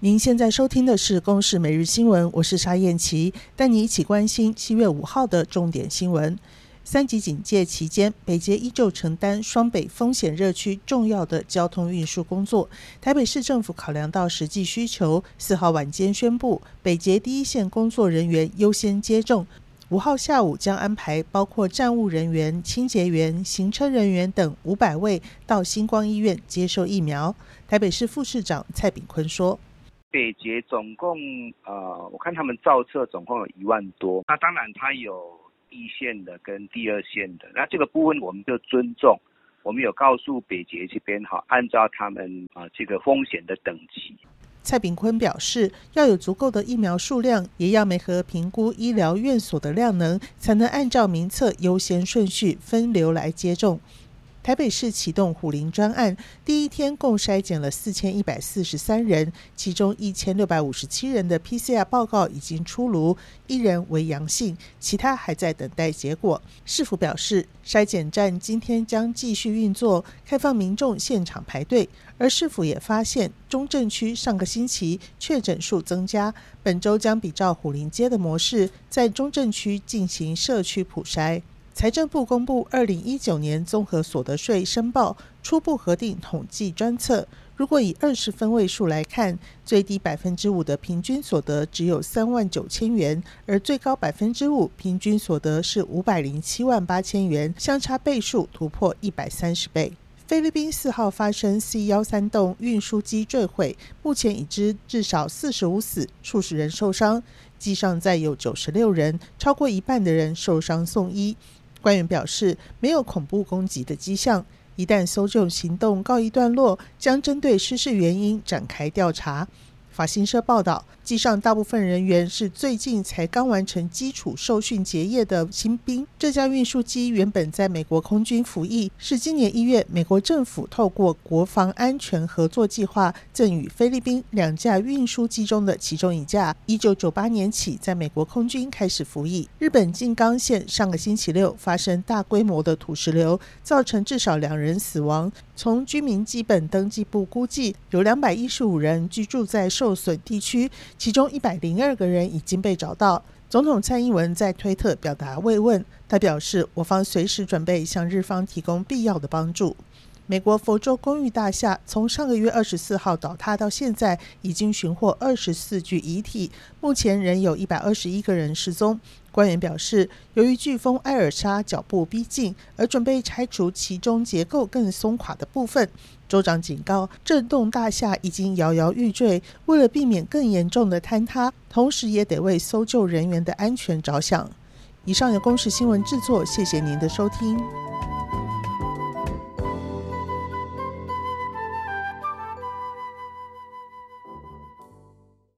您现在收听的是《公视每日新闻》，我是沙燕琪，带你一起关心七月五号的重点新闻。三级警戒期间，北捷依旧承担双北风险热区重要的交通运输工作。台北市政府考量到实际需求，四号晚间宣布，北捷第一线工作人员优先接种。五号下午将安排包括站务人员、清洁员、行车人员等五百位到星光医院接受疫苗。台北市副市长蔡炳坤说。北捷总共呃，我看他们造册总共有一万多。那当然，它有一线的跟第二线的。那这个部分我们就尊重，我们有告诉北捷这边哈，按照他们啊这个风险的等级。蔡炳坤表示，要有足够的疫苗数量，也要每合评估医疗院所的量能，才能按照名册优先顺序分流来接种。台北市启动虎林专案，第一天共筛检了四千一百四十三人，其中一千六百五十七人的 PCR 报告已经出炉，一人为阳性，其他还在等待结果。市府表示，筛检站今天将继续运作，开放民众现场排队。而市府也发现，中正区上个星期确诊数增加，本周将比照虎林街的模式，在中正区进行社区普筛。财政部公布二零一九年综合所得税申报初步核定统计专册，如果以二十分位数来看，最低百分之五的平均所得只有三万九千元，而最高百分之五平均所得是五百零七万八千元，相差倍数突破一百三十倍。菲律宾四号发生 C 幺三栋运输机坠毁，目前已知至少四十五死，数十人受伤，机上载有九十六人，超过一半的人受伤送医。官员表示，没有恐怖攻击的迹象。一旦搜救行动告一段落，将针对失事原因展开调查。法新社报道，机上大部分人员是最近才刚完成基础受训结业的新兵。这架运输机原本在美国空军服役，是今年一月美国政府透过国防安全合作计划赠予菲律宾两架运输机中的其中一架。一九九八年起，在美国空军开始服役。日本静冈县上个星期六发生大规模的土石流，造成至少两人死亡。从居民基本登记簿估计，有两百一十五人居住在受损地区，其中一百零二个人已经被找到。总统蔡英文在推特表达慰问，他表示，我方随时准备向日方提供必要的帮助。美国佛州公寓大厦从上个月二十四号倒塌到现在，已经寻获二十四具遗体，目前仍有一百二十一个人失踪。官员表示，由于飓风埃尔莎脚步逼近，而准备拆除其中结构更松垮的部分。州长警告，震动大厦已经摇摇欲坠，为了避免更严重的坍塌，同时也得为搜救人员的安全着想。以上由公视新闻制作，谢谢您的收听。